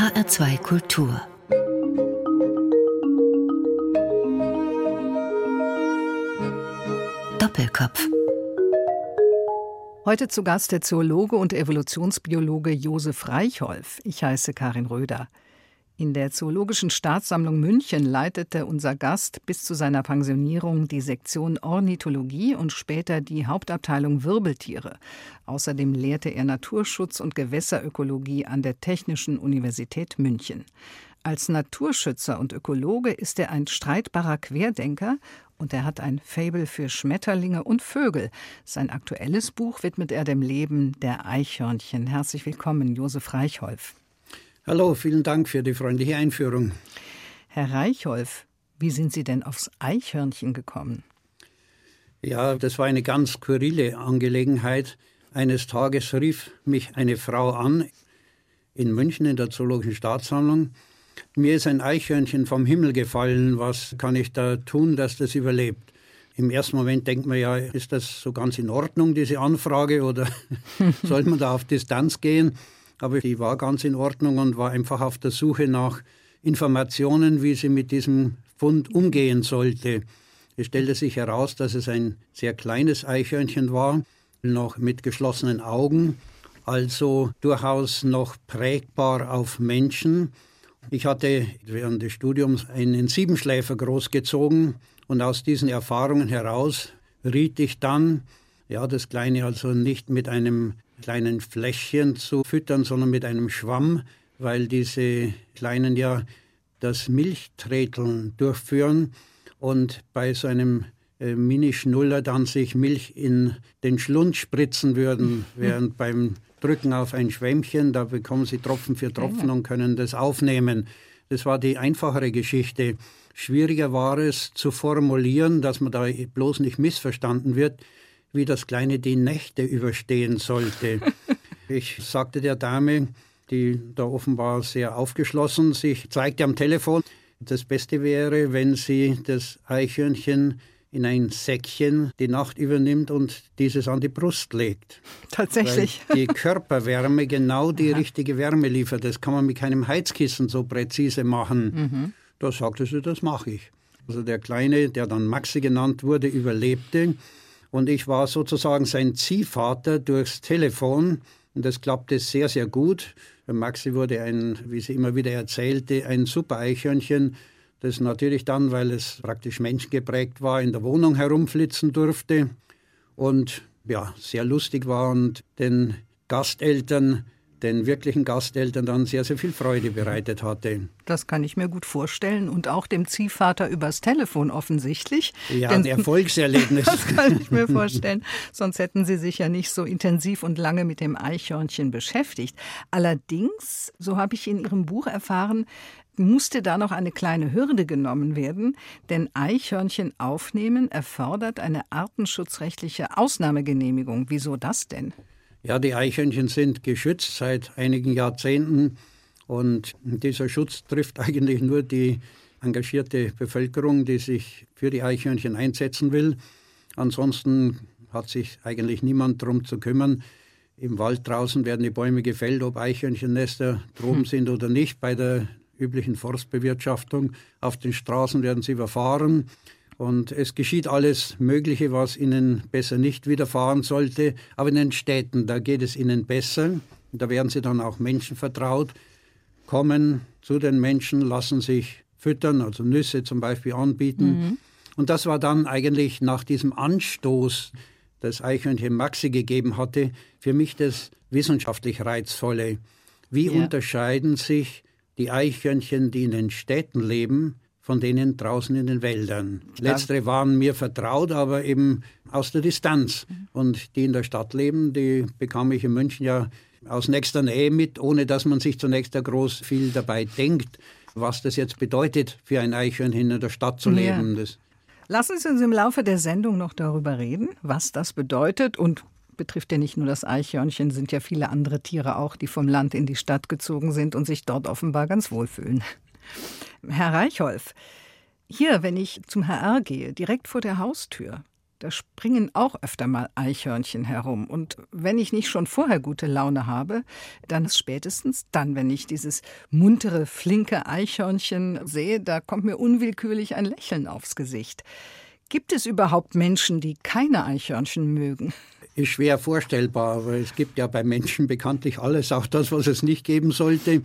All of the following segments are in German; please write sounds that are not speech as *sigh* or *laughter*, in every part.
HR2 Kultur Doppelkopf Heute zu Gast der Zoologe und Evolutionsbiologe Josef Reichholf. Ich heiße Karin Röder. In der Zoologischen Staatssammlung München leitete unser Gast bis zu seiner Pensionierung die Sektion Ornithologie und später die Hauptabteilung Wirbeltiere. Außerdem lehrte er Naturschutz und Gewässerökologie an der Technischen Universität München. Als Naturschützer und Ökologe ist er ein streitbarer Querdenker und er hat ein Fabel für Schmetterlinge und Vögel. Sein aktuelles Buch widmet er dem Leben der Eichhörnchen. Herzlich willkommen, Josef Reichholf. Hallo, vielen Dank für die freundliche Einführung. Herr Reichholf, wie sind Sie denn aufs Eichhörnchen gekommen? Ja, das war eine ganz skurrile Angelegenheit. Eines Tages rief mich eine Frau an in München in der Zoologischen Staatssammlung. Mir ist ein Eichhörnchen vom Himmel gefallen. Was kann ich da tun, dass das überlebt? Im ersten Moment denkt man ja, ist das so ganz in Ordnung, diese Anfrage, oder *laughs* soll man da auf Distanz gehen? Aber die war ganz in Ordnung und war einfach auf der Suche nach Informationen, wie sie mit diesem Fund umgehen sollte. Es stellte sich heraus, dass es ein sehr kleines Eichhörnchen war, noch mit geschlossenen Augen, also durchaus noch prägbar auf Menschen. Ich hatte während des Studiums einen Siebenschläfer großgezogen und aus diesen Erfahrungen heraus riet ich dann, ja, das Kleine also nicht mit einem kleinen Fläschchen zu füttern, sondern mit einem Schwamm, weil diese Kleinen ja das Milchtreteln durchführen und bei so einem äh, Mini-Schnuller dann sich Milch in den Schlund spritzen würden, *laughs* während beim Drücken auf ein Schwämmchen, da bekommen sie Tropfen für Tropfen und können das aufnehmen. Das war die einfachere Geschichte. Schwieriger war es zu formulieren, dass man da bloß nicht missverstanden wird, wie das Kleine die Nächte überstehen sollte. *laughs* ich sagte der Dame, die da offenbar sehr aufgeschlossen sich zeigte am Telefon, das Beste wäre, wenn sie das Eichhörnchen in ein Säckchen die Nacht übernimmt und dieses an die Brust legt. Tatsächlich. Weil die Körperwärme genau die Aha. richtige Wärme liefert. Das kann man mit keinem Heizkissen so präzise machen. Mhm. Da sagte sie, das mache ich. Also der Kleine, der dann Maxi genannt wurde, überlebte und ich war sozusagen sein Ziehvater durchs Telefon und das klappte sehr, sehr gut. Maxi wurde ein, wie sie immer wieder erzählte, ein super Eichhörnchen, das natürlich dann, weil es praktisch menschengeprägt war, in der Wohnung herumflitzen durfte und ja, sehr lustig war und den Gasteltern den wirklichen Gasteltern dann sehr, sehr viel Freude bereitet hatte. Das kann ich mir gut vorstellen und auch dem Ziehvater übers Telefon offensichtlich. Ja, ein Erfolgserlebnis. *laughs* das kann ich mir vorstellen. Sonst hätten Sie sich ja nicht so intensiv und lange mit dem Eichhörnchen beschäftigt. Allerdings, so habe ich in Ihrem Buch erfahren, musste da noch eine kleine Hürde genommen werden, denn Eichhörnchen aufnehmen erfordert eine artenschutzrechtliche Ausnahmegenehmigung. Wieso das denn? Ja, die Eichhörnchen sind geschützt seit einigen Jahrzehnten und dieser Schutz *laughs* trifft eigentlich nur die engagierte Bevölkerung, die sich für die Eichhörnchen einsetzen will. Ansonsten hat sich eigentlich niemand darum zu kümmern. Im Wald draußen werden die Bäume gefällt, ob Eichhörnchennester droben hm. sind oder nicht. Bei der üblichen Forstbewirtschaftung auf den Straßen werden sie überfahren. Und es geschieht alles Mögliche, was ihnen besser nicht widerfahren sollte. Aber in den Städten, da geht es ihnen besser. Da werden sie dann auch Menschen vertraut, kommen zu den Menschen, lassen sich füttern, also Nüsse zum Beispiel anbieten. Mhm. Und das war dann eigentlich nach diesem Anstoß, das Eichhörnchen Maxi gegeben hatte, für mich das wissenschaftlich Reizvolle. Wie ja. unterscheiden sich die Eichhörnchen, die in den Städten leben, von denen draußen in den Wäldern. Letztere waren mir vertraut, aber eben aus der Distanz. Und die in der Stadt leben, die bekam ich in München ja aus nächster Nähe mit, ohne dass man sich zunächst ja groß viel dabei denkt, was das jetzt bedeutet, für ein Eichhörnchen in der Stadt zu leben. Ja. Lassen Sie uns im Laufe der Sendung noch darüber reden, was das bedeutet und betrifft ja nicht nur das Eichhörnchen, sind ja viele andere Tiere auch, die vom Land in die Stadt gezogen sind und sich dort offenbar ganz wohlfühlen. Herr Reichholf, hier, wenn ich zum HR gehe, direkt vor der Haustür, Da springen auch öfter mal Eichhörnchen herum. Und wenn ich nicht schon vorher gute Laune habe, dann ist spätestens dann, wenn ich dieses muntere, flinke Eichhörnchen sehe, da kommt mir unwillkürlich ein Lächeln aufs Gesicht. Gibt es überhaupt Menschen, die keine Eichhörnchen mögen? Ist schwer vorstellbar, aber es gibt ja bei Menschen bekanntlich alles, auch das, was es nicht geben sollte.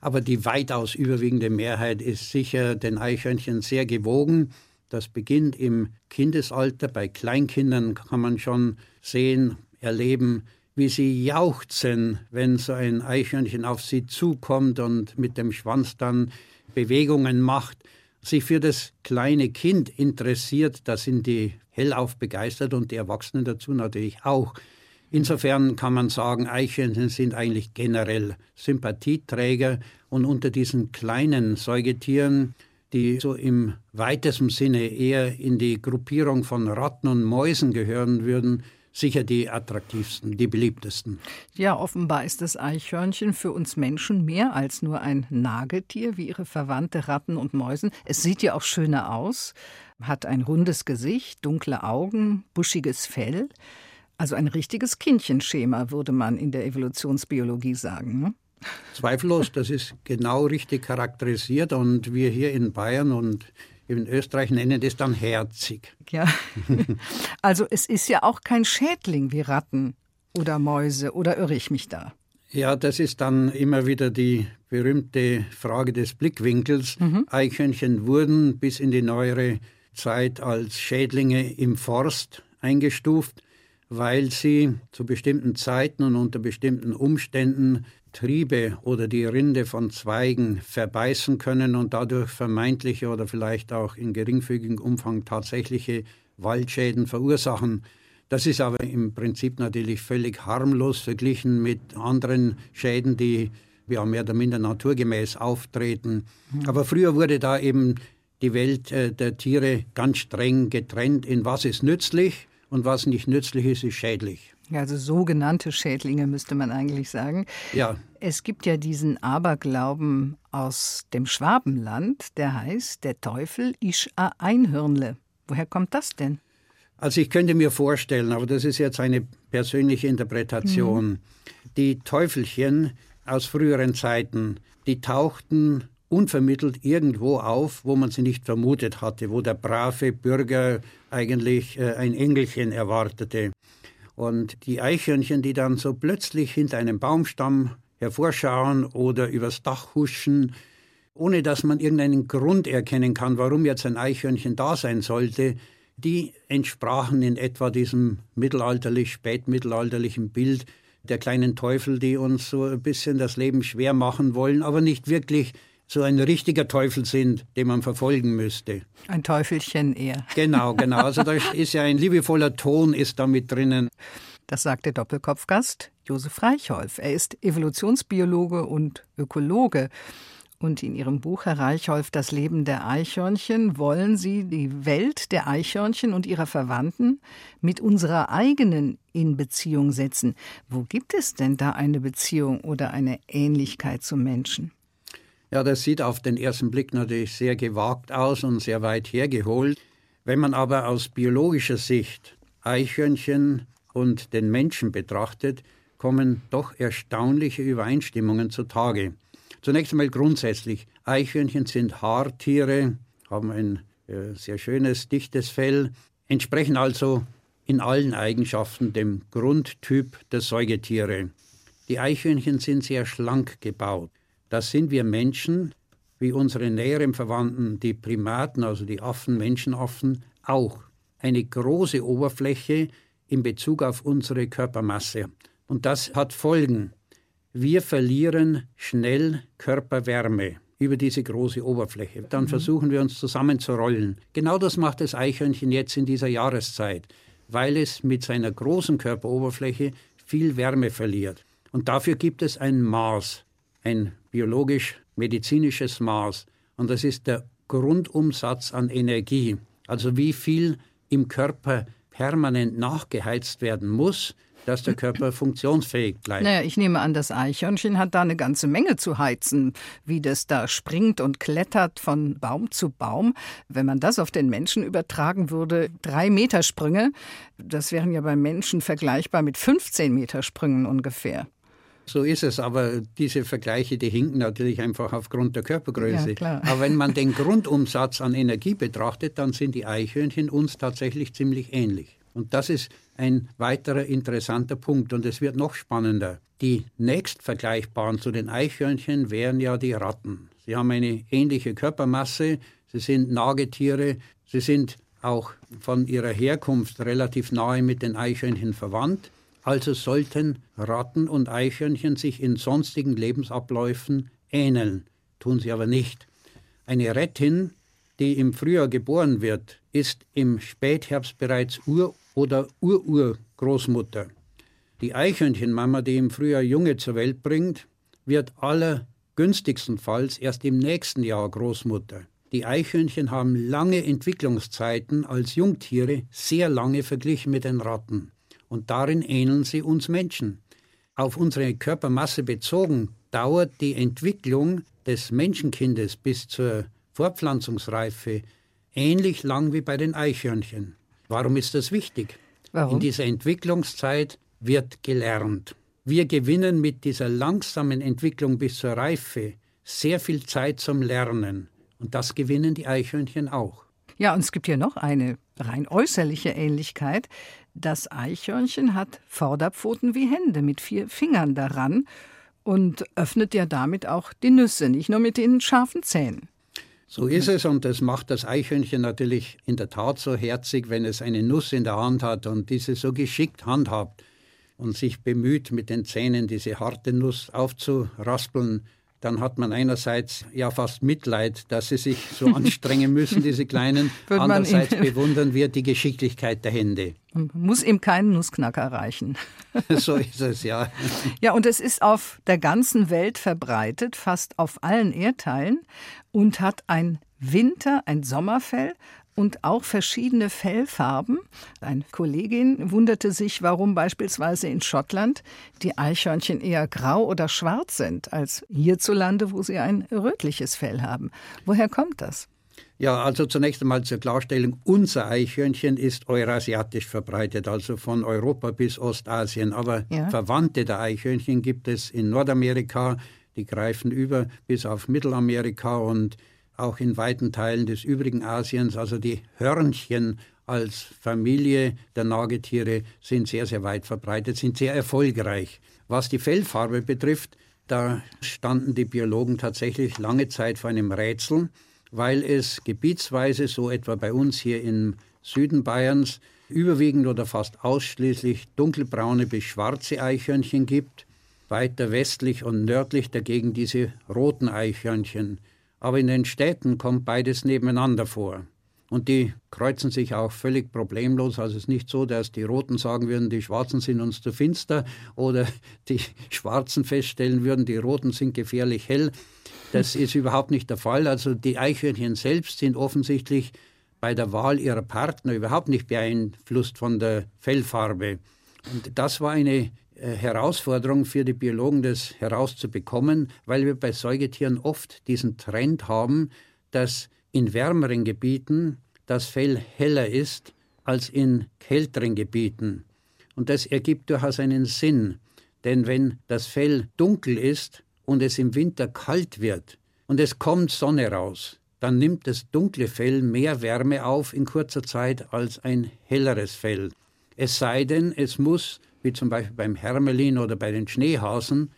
Aber die weitaus überwiegende Mehrheit ist sicher den Eichhörnchen sehr gewogen. Das beginnt im Kindesalter. Bei Kleinkindern kann man schon sehen, erleben, wie sie jauchzen, wenn so ein Eichhörnchen auf sie zukommt und mit dem Schwanz dann Bewegungen macht, sich für das kleine Kind interessiert, da sind die hellauf begeistert und die Erwachsenen dazu natürlich auch. Insofern kann man sagen, Eichhörnchen sind eigentlich generell Sympathieträger und unter diesen kleinen Säugetieren, die so im weitesten Sinne eher in die Gruppierung von Ratten und Mäusen gehören würden, sicher die attraktivsten, die beliebtesten. Ja, offenbar ist das Eichhörnchen für uns Menschen mehr als nur ein Nagetier wie ihre Verwandte Ratten und Mäusen. Es sieht ja auch schöner aus, hat ein rundes Gesicht, dunkle Augen, buschiges Fell. Also ein richtiges Kindchenschema, würde man in der Evolutionsbiologie sagen. Ne? Zweifellos, das ist genau richtig charakterisiert und wir hier in Bayern und in Österreich nennen das dann herzig. Ja, *laughs* also es ist ja auch kein Schädling wie Ratten oder Mäuse, oder irre ich mich da? Ja, das ist dann immer wieder die berühmte Frage des Blickwinkels. Mhm. Eichhörnchen wurden bis in die neuere Zeit als Schädlinge im Forst eingestuft weil sie zu bestimmten Zeiten und unter bestimmten Umständen Triebe oder die Rinde von Zweigen verbeißen können und dadurch vermeintliche oder vielleicht auch in geringfügigem Umfang tatsächliche Waldschäden verursachen. Das ist aber im Prinzip natürlich völlig harmlos verglichen mit anderen Schäden, die ja mehr oder minder naturgemäß auftreten. Mhm. Aber früher wurde da eben die Welt äh, der Tiere ganz streng getrennt in was ist nützlich und was nicht nützlich ist, ist schädlich. Also sogenannte Schädlinge müsste man eigentlich sagen. Ja. Es gibt ja diesen Aberglauben aus dem Schwabenland, der heißt, der Teufel isch a Einhirnle. Woher kommt das denn? Also ich könnte mir vorstellen, aber das ist jetzt eine persönliche Interpretation. Mhm. Die Teufelchen aus früheren Zeiten, die tauchten unvermittelt irgendwo auf, wo man sie nicht vermutet hatte, wo der brave Bürger eigentlich äh, ein Engelchen erwartete. Und die Eichhörnchen, die dann so plötzlich hinter einem Baumstamm hervorschauen oder übers Dach huschen, ohne dass man irgendeinen Grund erkennen kann, warum jetzt ein Eichhörnchen da sein sollte, die entsprachen in etwa diesem mittelalterlich, spätmittelalterlichen Bild der kleinen Teufel, die uns so ein bisschen das Leben schwer machen wollen, aber nicht wirklich so ein richtiger Teufel sind, den man verfolgen müsste. Ein Teufelchen eher. Genau, genau. Also da *laughs* ist ja ein liebevoller Ton ist da mit drinnen. Das sagt der Doppelkopfgast Josef Reichholf. Er ist Evolutionsbiologe und Ökologe. Und in Ihrem Buch, Herr Reichholf, Das Leben der Eichhörnchen, wollen Sie die Welt der Eichhörnchen und ihrer Verwandten mit unserer eigenen in Beziehung setzen. Wo gibt es denn da eine Beziehung oder eine Ähnlichkeit zum Menschen? Ja, das sieht auf den ersten Blick natürlich sehr gewagt aus und sehr weit hergeholt. Wenn man aber aus biologischer Sicht Eichhörnchen und den Menschen betrachtet, kommen doch erstaunliche Übereinstimmungen zutage. Zunächst einmal grundsätzlich, Eichhörnchen sind Haartiere, haben ein äh, sehr schönes, dichtes Fell, entsprechen also in allen Eigenschaften dem Grundtyp der Säugetiere. Die Eichhörnchen sind sehr schlank gebaut. Das sind wir Menschen, wie unsere näheren Verwandten, die Primaten, also die Affen, Menschenaffen, auch. Eine große Oberfläche in Bezug auf unsere Körpermasse. Und das hat Folgen. Wir verlieren schnell Körperwärme über diese große Oberfläche. Dann mhm. versuchen wir uns zusammenzurollen. Genau das macht das Eichhörnchen jetzt in dieser Jahreszeit, weil es mit seiner großen Körperoberfläche viel Wärme verliert. Und dafür gibt es ein Maß, ein biologisch-medizinisches Maß. Und das ist der Grundumsatz an Energie. Also wie viel im Körper permanent nachgeheizt werden muss, dass der Körper funktionsfähig bleibt. Naja, ich nehme an, das Eichhörnchen hat da eine ganze Menge zu heizen, wie das da springt und klettert von Baum zu Baum. Wenn man das auf den Menschen übertragen würde, drei Meter Sprünge, das wären ja beim Menschen vergleichbar mit 15 Meter Sprüngen ungefähr. So ist es, aber diese Vergleiche, die hinken natürlich einfach aufgrund der Körpergröße. Ja, aber wenn man *laughs* den Grundumsatz an Energie betrachtet, dann sind die Eichhörnchen uns tatsächlich ziemlich ähnlich. Und das ist ein weiterer interessanter Punkt. Und es wird noch spannender. Die nächstvergleichbaren zu den Eichhörnchen wären ja die Ratten. Sie haben eine ähnliche Körpermasse, sie sind Nagetiere, sie sind auch von ihrer Herkunft relativ nahe mit den Eichhörnchen verwandt. Also sollten Ratten und Eichhörnchen sich in sonstigen Lebensabläufen ähneln, tun sie aber nicht. Eine Rettin, die im Frühjahr geboren wird, ist im Spätherbst bereits Ur- oder Ururgroßmutter. Die Eichhörnchenmama, die im Frühjahr Junge zur Welt bringt, wird allergünstigstenfalls erst im nächsten Jahr Großmutter. Die Eichhörnchen haben lange Entwicklungszeiten als Jungtiere, sehr lange verglichen mit den Ratten und darin ähneln sie uns Menschen. Auf unsere Körpermasse bezogen dauert die Entwicklung des Menschenkindes bis zur Fortpflanzungsreife ähnlich lang wie bei den Eichhörnchen. Warum ist das wichtig? Warum? In dieser Entwicklungszeit wird gelernt. Wir gewinnen mit dieser langsamen Entwicklung bis zur Reife sehr viel Zeit zum Lernen. Und das gewinnen die Eichhörnchen auch. Ja, und es gibt hier noch eine rein äußerliche Ähnlichkeit. Das Eichhörnchen hat Vorderpfoten wie Hände mit vier Fingern daran und öffnet ja damit auch die Nüsse, nicht nur mit den scharfen Zähnen. So ist es und das macht das Eichhörnchen natürlich in der Tat so herzig, wenn es eine Nuss in der Hand hat und diese so geschickt handhabt und sich bemüht, mit den Zähnen diese harte Nuss aufzuraspeln dann hat man einerseits ja fast Mitleid, dass sie sich so *laughs* anstrengen müssen, diese Kleinen. *laughs* Andererseits bewundern wir die Geschicklichkeit der Hände. Man muss ihm keinen Nussknacker reichen. *laughs* so ist es, ja. Ja, und es ist auf der ganzen Welt verbreitet, fast auf allen Erdteilen und hat ein Winter-, ein Sommerfell und auch verschiedene Fellfarben. Eine Kollegin wunderte sich, warum beispielsweise in Schottland die Eichhörnchen eher grau oder schwarz sind als hierzulande, wo sie ein rötliches Fell haben. Woher kommt das? Ja, also zunächst einmal zur Klarstellung, unser Eichhörnchen ist eurasiatisch verbreitet, also von Europa bis Ostasien. Aber ja. Verwandte der Eichhörnchen gibt es in Nordamerika, die greifen über bis auf Mittelamerika und auch in weiten Teilen des übrigen Asiens. Also die Hörnchen als Familie der Nagetiere sind sehr, sehr weit verbreitet, sind sehr erfolgreich. Was die Fellfarbe betrifft, da standen die Biologen tatsächlich lange Zeit vor einem Rätsel, weil es gebietsweise, so etwa bei uns hier im Süden Bayerns, überwiegend oder fast ausschließlich dunkelbraune bis schwarze Eichhörnchen gibt, weiter westlich und nördlich dagegen diese roten Eichhörnchen. Aber in den Städten kommt beides nebeneinander vor. Und die kreuzen sich auch völlig problemlos. Also es ist nicht so, dass die Roten sagen würden, die Schwarzen sind uns zu finster oder *laughs* die Schwarzen feststellen würden, die Roten sind gefährlich hell. Das ist überhaupt nicht der Fall. Also die Eichhörnchen selbst sind offensichtlich bei der Wahl ihrer Partner überhaupt nicht beeinflusst von der Fellfarbe. Und das war eine Herausforderung für die Biologen, das herauszubekommen, weil wir bei Säugetieren oft diesen Trend haben, dass in wärmeren Gebieten das Fell heller ist als in kälteren Gebieten. Und das ergibt durchaus einen Sinn, denn wenn das Fell dunkel ist und es im Winter kalt wird und es kommt Sonne raus, dann nimmt das dunkle Fell mehr Wärme auf in kurzer Zeit als ein helleres Fell. Es sei denn, es muss wie zum Beispiel beim Hermelin oder bei den Schneehasen,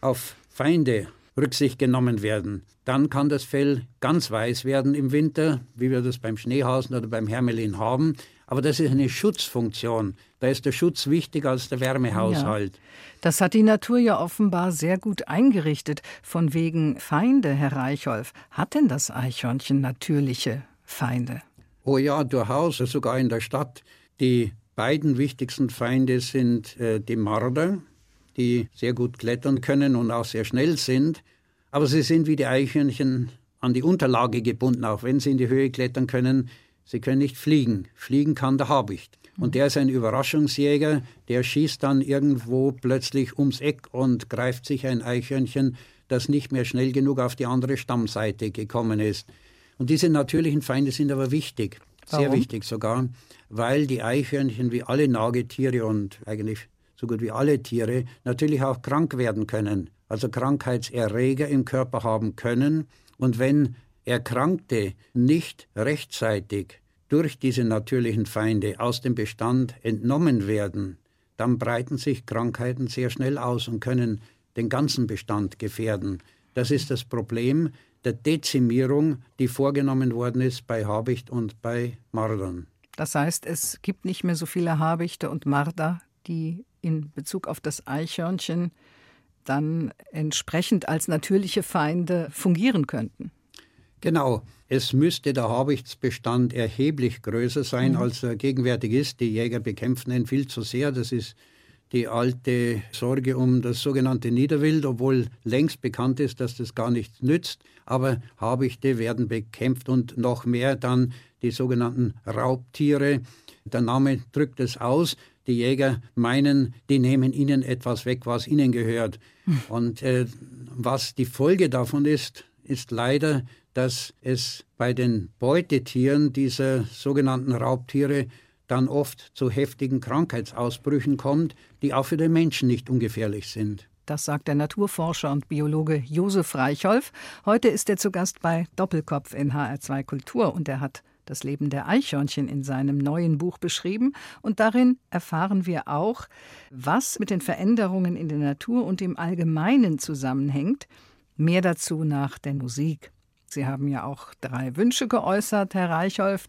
auf Feinde Rücksicht genommen werden. Dann kann das Fell ganz weiß werden im Winter, wie wir das beim Schneehasen oder beim Hermelin haben. Aber das ist eine Schutzfunktion. Da ist der Schutz wichtiger als der Wärmehaushalt. Ja. Das hat die Natur ja offenbar sehr gut eingerichtet. Von wegen Feinde, Herr Reichholf. Hat denn das Eichhörnchen natürliche Feinde? Oh ja, durchaus, sogar in der Stadt. Die beiden wichtigsten Feinde sind äh, die Marder, die sehr gut klettern können und auch sehr schnell sind. Aber sie sind wie die Eichhörnchen an die Unterlage gebunden. Auch wenn sie in die Höhe klettern können, sie können nicht fliegen. Fliegen kann der Habicht. Und der ist ein Überraschungsjäger, der schießt dann irgendwo plötzlich ums Eck und greift sich ein Eichhörnchen, das nicht mehr schnell genug auf die andere Stammseite gekommen ist. Und diese natürlichen Feinde sind aber wichtig, sehr Warum? wichtig sogar, weil die Eichhörnchen wie alle Nagetiere und eigentlich so gut wie alle Tiere natürlich auch krank werden können, also Krankheitserreger im Körper haben können. Und wenn Erkrankte nicht rechtzeitig durch diese natürlichen Feinde aus dem Bestand entnommen werden, dann breiten sich Krankheiten sehr schnell aus und können den ganzen Bestand gefährden. Das ist das Problem der Dezimierung, die vorgenommen worden ist bei Habicht und bei Mardern. Das heißt, es gibt nicht mehr so viele Habichte und Marder, die in Bezug auf das Eichhörnchen dann entsprechend als natürliche Feinde fungieren könnten. Genau, es müsste der Habichtsbestand erheblich größer sein, als er gegenwärtig ist. Die Jäger bekämpfen ihn viel zu sehr. Das ist die alte Sorge um das sogenannte Niederwild, obwohl längst bekannt ist, dass das gar nichts nützt. Aber Habichte werden bekämpft und noch mehr dann die sogenannten Raubtiere. Der Name drückt es aus. Die Jäger meinen, die nehmen ihnen etwas weg, was ihnen gehört. Und äh, was die Folge davon ist, ist leider, dass es bei den Beutetieren dieser sogenannten Raubtiere dann oft zu heftigen Krankheitsausbrüchen kommt, die auch für den Menschen nicht ungefährlich sind. Das sagt der Naturforscher und Biologe Josef Reichholf. Heute ist er zu Gast bei Doppelkopf in HR2 Kultur und er hat das Leben der Eichhörnchen in seinem neuen Buch beschrieben. Und darin erfahren wir auch, was mit den Veränderungen in der Natur und im Allgemeinen zusammenhängt. Mehr dazu nach der Musik. Sie haben ja auch drei Wünsche geäußert, Herr Reichholf.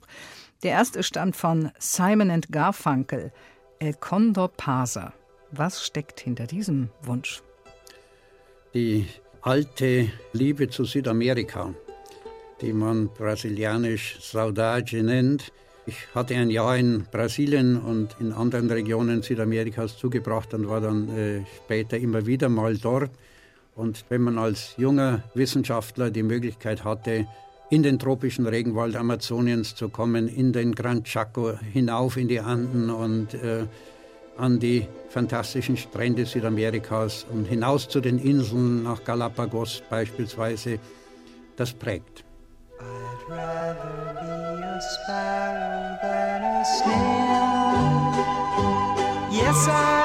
Der erste stammt von Simon Garfunkel, El Condor Pasa. Was steckt hinter diesem Wunsch? Die alte Liebe zu Südamerika, die man brasilianisch Saudade nennt. Ich hatte ein Jahr in Brasilien und in anderen Regionen Südamerikas zugebracht und war dann äh, später immer wieder mal dort. Und wenn man als junger Wissenschaftler die Möglichkeit hatte, in den tropischen Regenwald Amazoniens zu kommen, in den Gran Chaco, hinauf in die Anden und äh, an die fantastischen Strände Südamerikas und hinaus zu den Inseln nach Galapagos beispielsweise, das prägt. I'd rather be a sparrow than a snail. Yes, I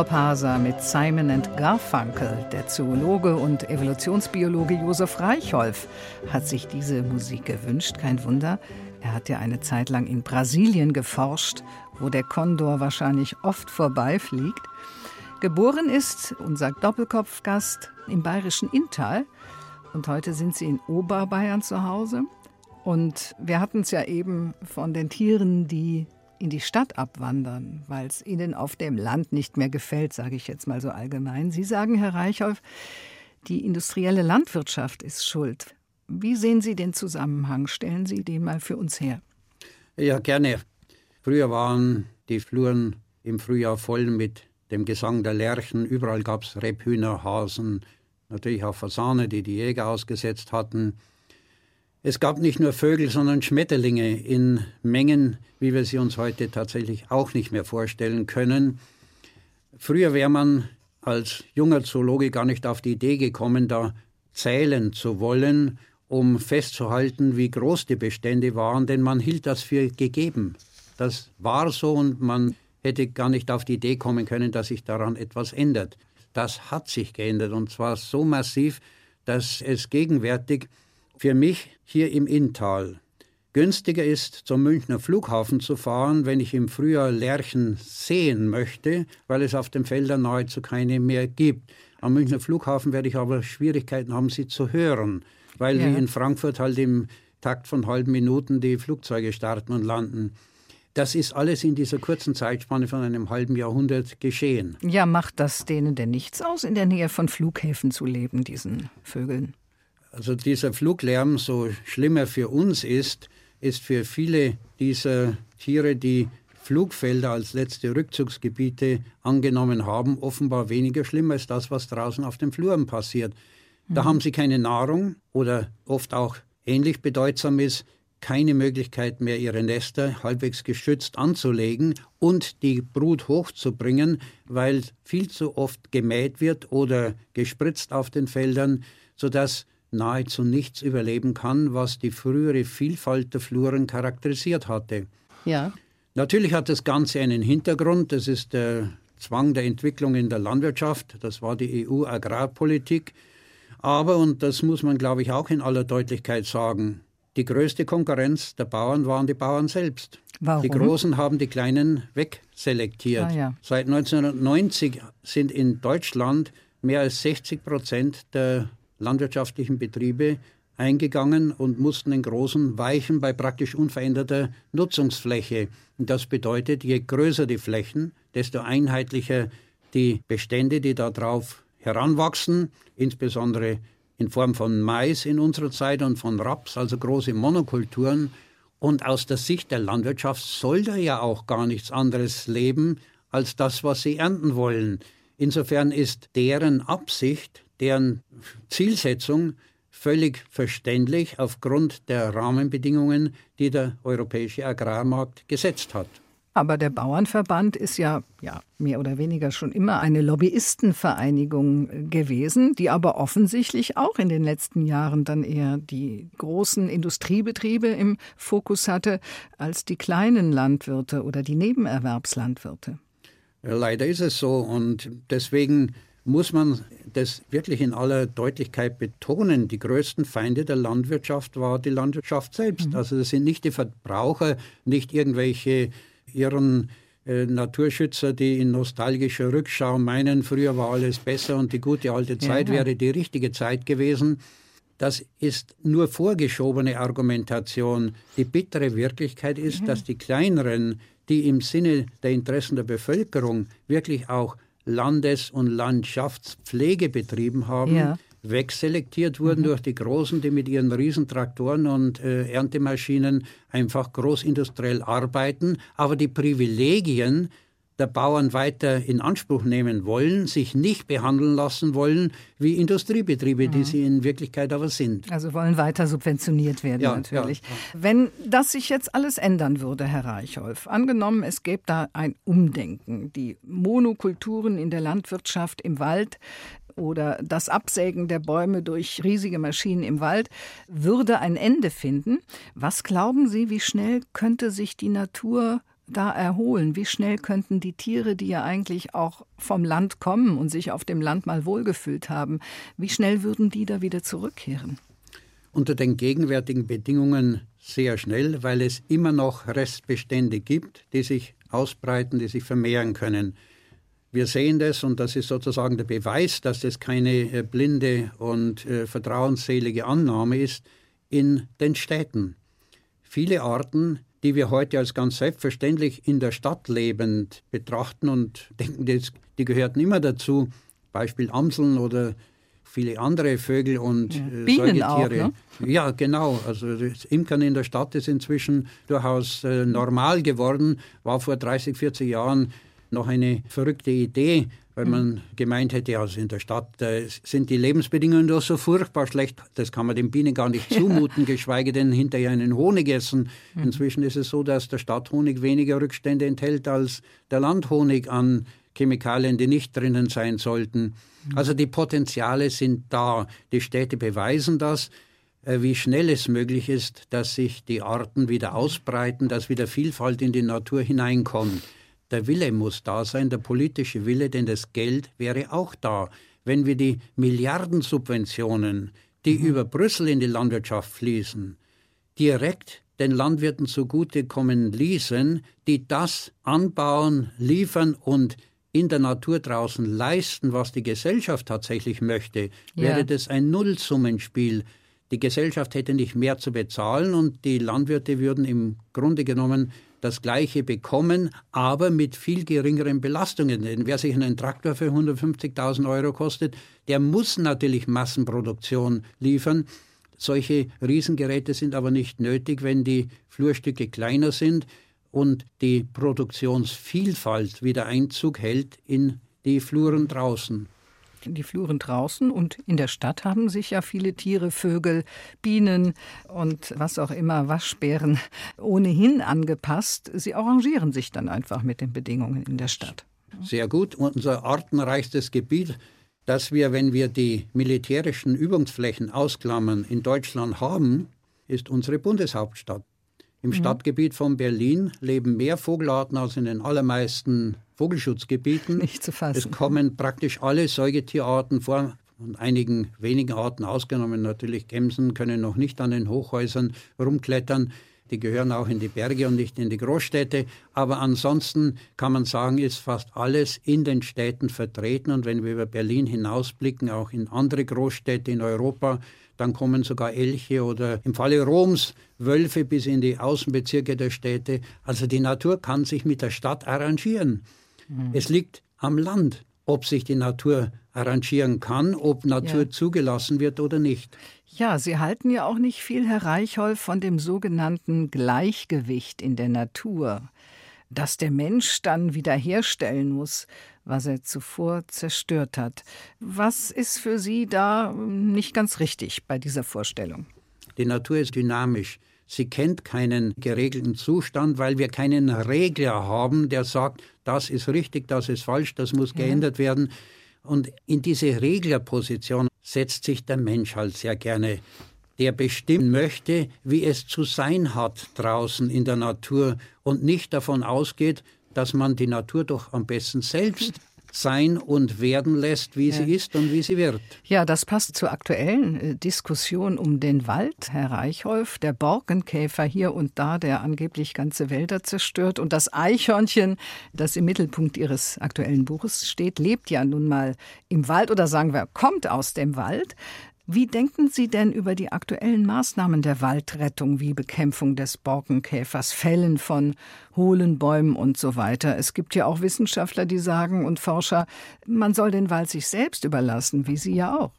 Condor Pasa mit Simon and Garfunkel. Der Zoologe und Evolutionsbiologe Josef Reichholf hat sich diese Musik gewünscht. Kein Wunder, er hat ja eine Zeit lang in Brasilien geforscht, wo der Kondor wahrscheinlich oft vorbeifliegt. Geboren ist unser Doppelkopfgast im bayerischen Inntal und heute sind sie in Oberbayern zu Hause. Und wir hatten es ja eben von den Tieren, die in die Stadt abwandern, weil es ihnen auf dem Land nicht mehr gefällt, sage ich jetzt mal so allgemein. Sie sagen, Herr Reichholf, die industrielle Landwirtschaft ist schuld. Wie sehen Sie den Zusammenhang? Stellen Sie den mal für uns her. Ja, gerne. Früher waren die Fluren im Frühjahr voll mit dem Gesang der Lerchen. Überall gab es Rebhühner, Hasen, natürlich auch Fasane, die die Jäger ausgesetzt hatten. Es gab nicht nur Vögel, sondern Schmetterlinge in Mengen, wie wir sie uns heute tatsächlich auch nicht mehr vorstellen können. Früher wäre man als junger Zoologe gar nicht auf die Idee gekommen, da zählen zu wollen, um festzuhalten, wie groß die Bestände waren, denn man hielt das für gegeben. Das war so und man hätte gar nicht auf die Idee kommen können, dass sich daran etwas ändert. Das hat sich geändert und zwar so massiv, dass es gegenwärtig für mich hier im Inntal günstiger ist, zum Münchner Flughafen zu fahren, wenn ich im Frühjahr Lerchen sehen möchte, weil es auf den Feldern nahezu keine mehr gibt. Am Münchner Flughafen werde ich aber Schwierigkeiten haben, sie zu hören, weil Ja. wie in Frankfurt halt im Takt von halben Minuten die Flugzeuge starten und landen. Das ist alles in dieser kurzen Zeitspanne von einem halben Jahrhundert geschehen. Ja, macht das denen denn nichts aus, in der Nähe von Flughäfen zu leben, diesen Vögeln? Also dieser Fluglärm, so schlimm er für uns ist, ist für viele dieser Tiere, die Flugfelder als letzte Rückzugsgebiete angenommen haben, offenbar weniger schlimm als das, was draußen auf den Fluren passiert. Da haben sie keine Nahrung oder oft auch ähnlich bedeutsam ist, keine Möglichkeit mehr, ihre Nester halbwegs geschützt anzulegen und die Brut hochzubringen, weil viel zu oft gemäht wird oder gespritzt auf den Feldern, sodass nahezu nichts überleben kann, was die frühere Vielfalt der Fluren charakterisiert hatte. Ja. Natürlich hat das Ganze einen Hintergrund, das ist der Zwang der Entwicklung in der Landwirtschaft, das war die EU-Agrarpolitik. Aber, und das muss man, glaube ich, auch in aller Deutlichkeit sagen, die größte Konkurrenz der Bauern waren die Bauern selbst. Warum? Die Großen haben die Kleinen wegselektiert. Ah, ja. Seit 1990 sind in Deutschland mehr als 60 Prozent der landwirtschaftlichen Betriebe eingegangen und mussten den Großen weichen bei praktisch unveränderter Nutzungsfläche. Das bedeutet, je größer die Flächen, desto einheitlicher die Bestände, die darauf heranwachsen, insbesondere in Form von Mais in unserer Zeit und von Raps, also große Monokulturen. Und aus der Sicht der Landwirtschaft soll da ja auch gar nichts anderes leben als das, was sie ernten wollen. Insofern ist deren Absicht, deren Zielsetzung völlig verständlich aufgrund der Rahmenbedingungen, die der europäische Agrarmarkt gesetzt hat. Aber der Bauernverband ist ja, ja mehr oder weniger schon immer eine Lobbyistenvereinigung gewesen, die aber offensichtlich auch in den letzten Jahren dann eher die großen Industriebetriebe im Fokus hatte als die kleinen Landwirte oder die Nebenerwerbslandwirte. Leider ist es so und deswegen muss man das wirklich in aller Deutlichkeit betonen. Die größten Feinde der Landwirtschaft war die Landwirtschaft selbst. Also das sind nicht die Verbraucher, nicht irgendwelche ihren äh, Naturschützer, die in nostalgischer Rückschau meinen, früher war alles besser und die gute alte Zeit Ja. wäre die richtige Zeit gewesen. Das ist nur vorgeschobene Argumentation. Die bittere Wirklichkeit ist, dass die kleineren, die im Sinne der Interessen der Bevölkerung wirklich auch Landes- und Landschaftspflege betrieben haben, Ja. wegselektiert wurden durch die Großen, die mit ihren Riesentraktoren und äh, Erntemaschinen einfach großindustriell arbeiten, aber die Privilegien der Bauern weiter in Anspruch nehmen wollen, sich nicht behandeln lassen wollen wie Industriebetriebe, die sie in Wirklichkeit aber sind. Also wollen weiter subventioniert werden Ja, natürlich. Wenn das sich jetzt alles ändern würde, Herr Reichholf, angenommen, es gäbe da ein Umdenken, die Monokulturen in der Landwirtschaft im Wald oder das Absägen der Bäume durch riesige Maschinen im Wald würde ein Ende finden. Was glauben Sie, wie schnell könnte sich die Natur da erholen? Wie schnell könnten die Tiere, die ja eigentlich auch vom Land kommen und sich auf dem Land mal wohlgefühlt haben, wie schnell würden die da wieder zurückkehren? Unter den gegenwärtigen Bedingungen sehr schnell, weil es immer noch Restbestände gibt, die sich ausbreiten, die sich vermehren können. Wir sehen das und das ist sozusagen der Beweis, dass das keine äh, blinde und äh, vertrauensselige Annahme ist in den Städten. Viele Arten, die wir heute als ganz selbstverständlich in der Stadt lebend betrachten und denken, die gehörten immer dazu. Beispiel Amseln oder viele andere Vögel und Ja. äh, Bienen auch, Säugetiere. Ja, genau. Also das Imkern in der Stadt ist inzwischen durchaus äh, normal geworden. War vor 30, 40 Jahren noch eine verrückte Idee, weil man gemeint hätte, also in der Stadt äh, sind die Lebensbedingungen doch so furchtbar schlecht, das kann man den Bienen gar nicht *laughs* zumuten, geschweige denn hinterher einen Honig essen. Inzwischen ist es so, dass der Stadthonig weniger Rückstände enthält als der Landhonig an Chemikalien, die nicht drinnen sein sollten. Also die Potenziale sind da. Die Städte beweisen das, äh, wie schnell es möglich ist, dass sich die Arten wieder ausbreiten, dass wieder Vielfalt in die Natur hineinkommt. Der Wille muss da sein, der politische Wille, denn das Geld wäre auch da. Wenn wir die Milliardensubventionen, die über Brüssel in die Landwirtschaft fließen, direkt den Landwirten zugutekommen ließen, die das anbauen, liefern und in der Natur draußen leisten, was die Gesellschaft tatsächlich möchte, Ja. wäre das ein Nullsummenspiel. Die Gesellschaft hätte nicht mehr zu bezahlen und die Landwirte würden im Grunde genommen das Gleiche bekommen, aber mit viel geringeren Belastungen. Denn wer sich einen Traktor für 150.000 Euro kostet, der muss natürlich Massenproduktion liefern. Solche Riesengeräte sind aber nicht nötig, wenn die Flurstücke kleiner sind und die Produktionsvielfalt wieder Einzug hält in die Fluren draußen. Die Fluren draußen und in der Stadt haben sich ja viele Tiere, Vögel, Bienen und was auch immer, Waschbären ohnehin angepasst. Sie arrangieren sich dann einfach mit den Bedingungen in der Stadt. Sehr gut. Unser artenreichstes Gebiet, das wir, wenn wir die militärischen Übungsflächen ausklammern, in Deutschland haben, ist unsere Bundeshauptstadt. Im Stadtgebiet von Berlin leben mehr Vogelarten als in den allermeisten Vogelschutzgebieten. *laughs* Nicht zu fassen. Es kommen praktisch alle Säugetierarten vor, von einigen wenigen Arten ausgenommen. Natürlich Gämsen können noch nicht an den Hochhäusern rumklettern. Die gehören auch in die Berge und nicht in die Großstädte. Aber ansonsten kann man sagen, ist fast alles in den Städten vertreten. Und wenn wir über Berlin hinausblicken, auch in andere Großstädte in Europa, dann kommen sogar Elche oder im Falle Roms Wölfe bis in die Außenbezirke der Städte. Also die Natur kann sich mit der Stadt arrangieren. Es liegt am Land, ob sich die Natur arrangieren kann, ob Natur Ja. zugelassen wird oder nicht. Ja, Sie halten ja auch nicht viel, Herr Reichholf, von dem sogenannten Gleichgewicht in der Natur, das der Mensch dann wiederherstellen muss, was er zuvor zerstört hat. Was ist für Sie da nicht ganz richtig bei dieser Vorstellung? Die Natur ist dynamisch. Sie kennt keinen geregelten Zustand, weil wir keinen Regler haben, der sagt, das ist richtig, das ist falsch, das muss geändert werden. Und in diese Reglerposition setzt sich der Mensch halt sehr gerne, der bestimmen möchte, wie es zu sein hat draußen in der Natur und nicht davon ausgeht, dass man die Natur doch am besten selbst sein und werden lässt, wie sie ist und wie sie wird. Ja, das passt zur aktuellen äh, Diskussion um den Wald, Herr Reichholf. Der Borkenkäfer hier und da, der angeblich ganze Wälder zerstört. Und das Eichhörnchen, das im Mittelpunkt Ihres aktuellen Buches steht, lebt ja nun mal im Wald oder sagen wir, kommt aus dem Wald. Wie denken Sie denn über die aktuellen Maßnahmen der Waldrettung wie Bekämpfung des Borkenkäfers, Fällen von hohlen Bäumen und so weiter? Es gibt ja auch Wissenschaftler, die sagen und Forscher, man soll den Wald sich selbst überlassen, wie Sie ja auch.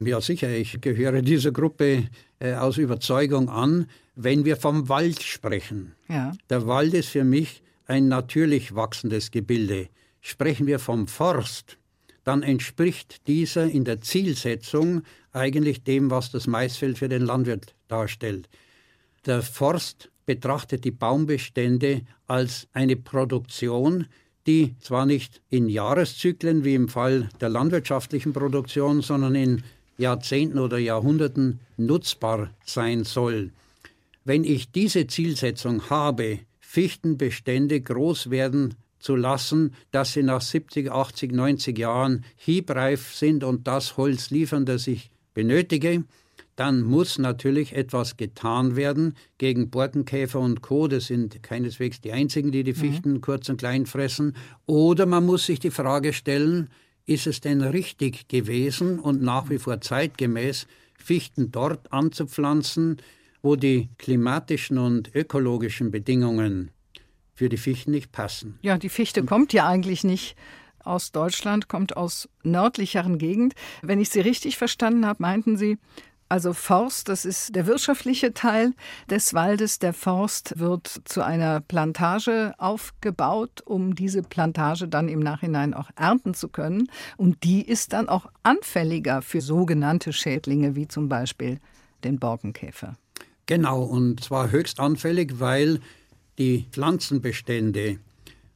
Ja, sicher, ich gehöre dieser Gruppe äh, aus Überzeugung an, wenn wir vom Wald sprechen. Ja. Der Wald ist für mich ein natürlich wachsendes Gebilde. Sprechen wir vom Forst, dann entspricht dieser in der Zielsetzung eigentlich dem, was das Maisfeld für den Landwirt darstellt. Der Forst betrachtet die Baumbestände als eine Produktion, die zwar nicht in Jahreszyklen wie im Fall der landwirtschaftlichen Produktion, sondern in Jahrzehnten oder Jahrhunderten nutzbar sein soll. Wenn ich diese Zielsetzung habe, Fichtenbestände groß werden zu lassen, dass sie nach 70, 80, 90 Jahren hiebreif sind und das Holz liefern, das ich benötige, dann muss natürlich etwas getan werden gegen Borkenkäfer und Co. Das sind keineswegs die einzigen, die die Fichten kurz und klein fressen. Oder man muss sich die Frage stellen, ist es denn richtig gewesen und nach wie vor zeitgemäß, Fichten dort anzupflanzen, wo die klimatischen und ökologischen Bedingungen für die Fichten nicht passen. Ja, die Fichte kommt ja eigentlich nicht aus Deutschland, kommt aus nördlicheren Gegend. Wenn ich Sie richtig verstanden habe, meinten Sie, also Forst, das ist der wirtschaftliche Teil des Waldes. Der Forst wird zu einer Plantage aufgebaut, um diese Plantage dann im Nachhinein auch ernten zu können. Und die ist dann auch anfälliger für sogenannte Schädlinge wie zum Beispiel den Borkenkäfer. Genau, und zwar höchst anfällig, weil die Pflanzenbestände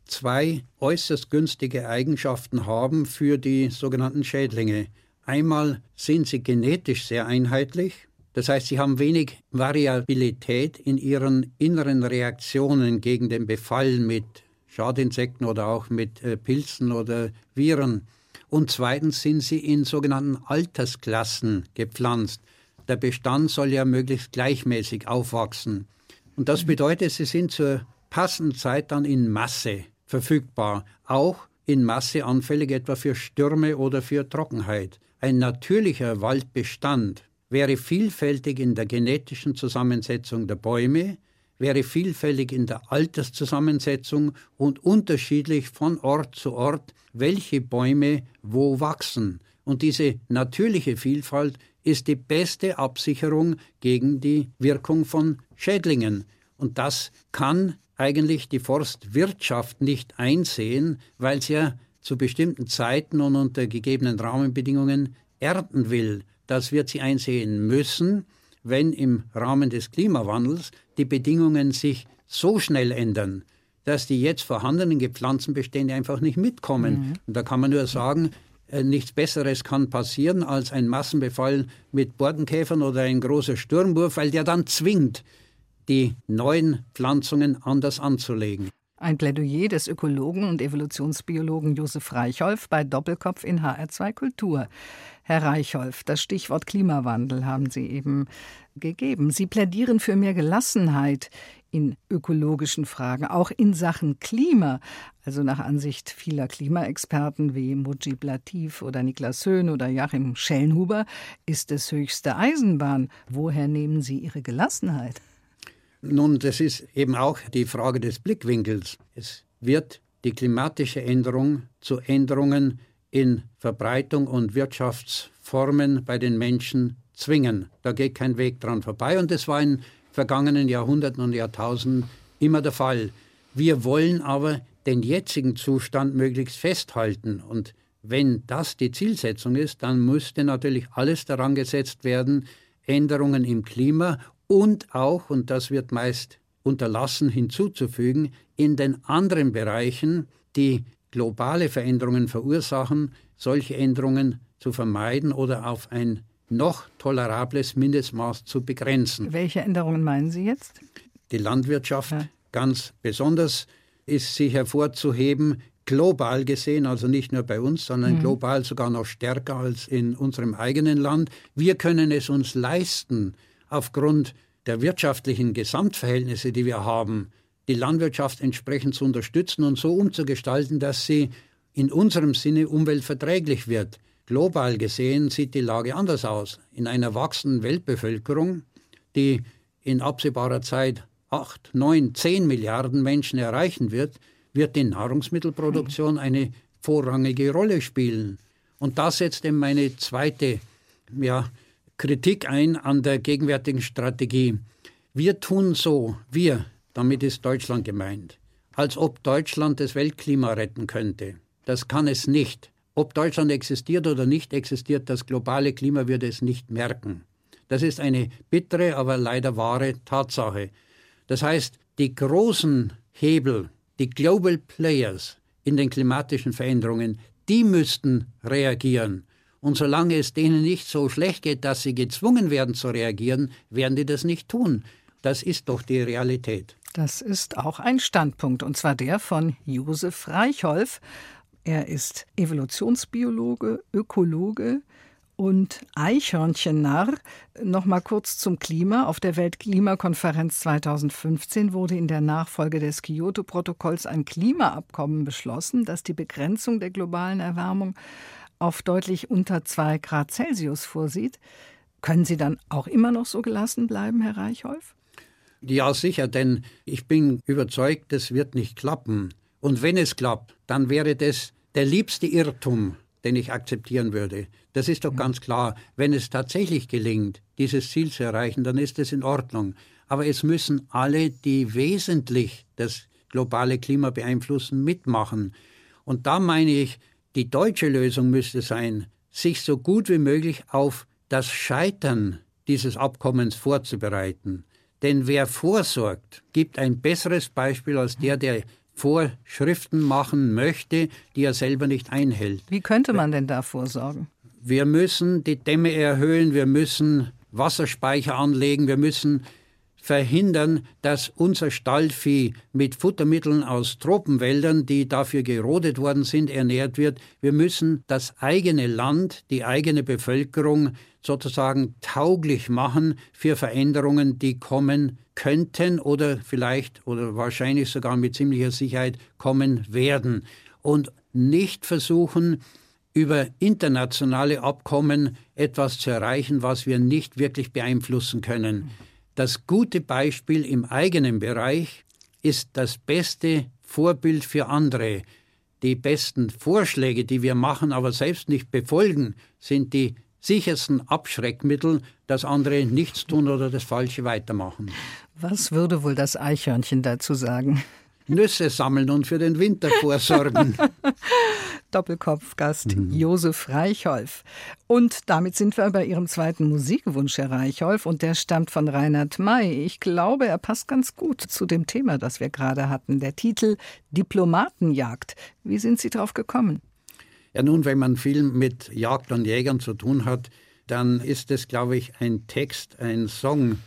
zwei äußerst günstige Eigenschaften haben für die sogenannten Schädlinge. Einmal sind sie genetisch sehr einheitlich, das heißt, sie haben wenig Variabilität in ihren inneren Reaktionen gegen den Befall mit Schadinsekten oder auch mit äh, Pilzen oder Viren. Und zweitens sind sie in sogenannten Altersklassen gepflanzt. Der Bestand soll ja möglichst gleichmäßig aufwachsen. Und das bedeutet, sie sind zur passenden Zeit dann in Masse verfügbar, auch in Masse anfällig etwa für Stürme oder für Trockenheit. Ein natürlicher Waldbestand wäre vielfältig in der genetischen Zusammensetzung der Bäume, wäre vielfältig in der Alterszusammensetzung und unterschiedlich von Ort zu Ort, welche Bäume wo wachsen. Und diese natürliche Vielfalt ist die beste Absicherung gegen die Wirkung von Schädlingen. Und das kann eigentlich die Forstwirtschaft nicht einsehen, weil sie ja zu bestimmten Zeiten und unter gegebenen Rahmenbedingungen ernten will. Das wird sie einsehen müssen, wenn im Rahmen des Klimawandels die Bedingungen sich so schnell ändern, dass die jetzt vorhandenen Gepflanzenbestände einfach nicht mitkommen. Mhm. Und da kann man nur sagen, äh, nichts Besseres kann passieren als ein Massenbefall mit Borkenkäfern oder ein großer Sturmwurf, weil der dann zwingt, die neuen Pflanzungen anders anzulegen. Ein Plädoyer des Ökologen und Evolutionsbiologen Josef Reichholf bei Doppelkopf in HR2 Kultur. Herr Reichholf, das Stichwort Klimawandel haben Sie eben gegeben. Sie plädieren für mehr Gelassenheit in ökologischen Fragen, auch in Sachen Klima. Also nach Ansicht vieler Klimaexperten wie Mujib Latif oder Niklas Höhn oder Joachim Schellenhuber ist es höchste Eisenbahn. Woher nehmen Sie Ihre Gelassenheit? Nun, das ist eben auch die Frage des Blickwinkels. Es wird die klimatische Änderung zu Änderungen in Verbreitung und Wirtschaftsformen bei den Menschen zwingen. Da geht kein Weg dran vorbei und das war in vergangenen Jahrhunderten und Jahrtausenden immer der Fall. Wir wollen aber den jetzigen Zustand möglichst festhalten und wenn das die Zielsetzung ist, dann müsste natürlich alles daran gesetzt werden, Änderungen im Klima und auch, und das wird meist unterlassen hinzuzufügen, in den anderen Bereichen, die globale Veränderungen verursachen, solche Änderungen zu vermeiden oder auf ein noch tolerables Mindestmaß zu begrenzen. Welche Änderungen meinen Sie jetzt? Die Landwirtschaft ja. ganz besonders ist sie hervorzuheben, global gesehen, also nicht nur bei uns, sondern mhm. global sogar noch stärker als in unserem eigenen Land. Wir können es uns leisten, aufgrund der wirtschaftlichen Gesamtverhältnisse, die wir haben, die Landwirtschaft entsprechend zu unterstützen und so umzugestalten, dass sie in unserem Sinne umweltverträglich wird. Global gesehen sieht die Lage anders aus. In einer wachsenden Weltbevölkerung, die in absehbarer Zeit 8, 9, 10 Milliarden Menschen erreichen wird, wird die Nahrungsmittelproduktion eine vorrangige Rolle spielen. Und das setzt eben meine zweite ja, Kritik ein an der gegenwärtigen Strategie. Wir tun so, wir, damit ist Deutschland gemeint, als ob Deutschland das Weltklima retten könnte. Das kann es nicht. Ob Deutschland existiert oder nicht existiert, das globale Klima wird es nicht merken. Das ist eine bittere, aber leider wahre Tatsache. Das heißt, die großen Hebel, die Global Players in den klimatischen Veränderungen, die müssten reagieren. Und solange es denen nicht so schlecht geht, dass sie gezwungen werden zu reagieren, werden die das nicht tun. Das ist doch die Realität. Das ist auch ein Standpunkt, und zwar der von Josef Reichholf. Er ist Evolutionsbiologe, Ökologe und Eichhörnchennarr. Noch mal kurz zum Klima. Auf der Weltklimakonferenz 2015 wurde in der Nachfolge des Kyoto-Protokolls ein Klimaabkommen beschlossen, das die Begrenzung der globalen Erwärmung auf deutlich unter 2 Grad Celsius vorsieht. Können Sie dann auch immer noch so gelassen bleiben, Herr Reichholf? Ja, sicher, denn ich bin überzeugt, das wird nicht klappen. Und wenn es klappt, dann wäre das der liebste Irrtum, den ich akzeptieren würde. Das ist doch ganz klar. Wenn es tatsächlich gelingt, dieses Ziel zu erreichen, dann ist es in Ordnung. Aber es müssen alle, die wesentlich das globale Klima beeinflussen, mitmachen. Und da meine ich, die deutsche Lösung müsste sein, sich so gut wie möglich auf das Scheitern dieses Abkommens vorzubereiten. Denn wer vorsorgt, gibt ein besseres Beispiel als der, der Vorschriften machen möchte, die er selber nicht einhält. Wie könnte man denn da vorsorgen? Wir müssen die Dämme erhöhen, wir müssen Wasserspeicher anlegen, wir müssen verhindern, dass unser Stallvieh mit Futtermitteln aus Tropenwäldern, die dafür gerodet worden sind, ernährt wird. Wir müssen das eigene Land, die eigene Bevölkerung sozusagen tauglich machen für Veränderungen, die kommen könnten oder vielleicht oder wahrscheinlich sogar mit ziemlicher Sicherheit kommen werden. Und nicht versuchen, über internationale Abkommen etwas zu erreichen, was wir nicht wirklich beeinflussen können. Das gute Beispiel im eigenen Bereich ist das beste Vorbild für andere. Die besten Vorschläge, die wir machen, aber selbst nicht befolgen, sind die sichersten Abschreckmittel, dass andere nichts tun oder das Falsche weitermachen. Was würde wohl das Eichhörnchen dazu sagen? Nüsse sammeln und für den Winter vorsorgen. *laughs* Doppelkopfgast mhm. Josef Reichholf. Und damit sind wir bei Ihrem zweiten Musikwunsch, Herr Reichholf, und der stammt von Reinhard May. Ich glaube, er passt ganz gut zu dem Thema, das wir gerade hatten. Der Titel Diplomatenjagd. Wie sind Sie darauf gekommen? Ja, nun, wenn man viel mit Jagd und Jägern zu tun hat, dann ist es, glaube ich, ein Text, ein Song,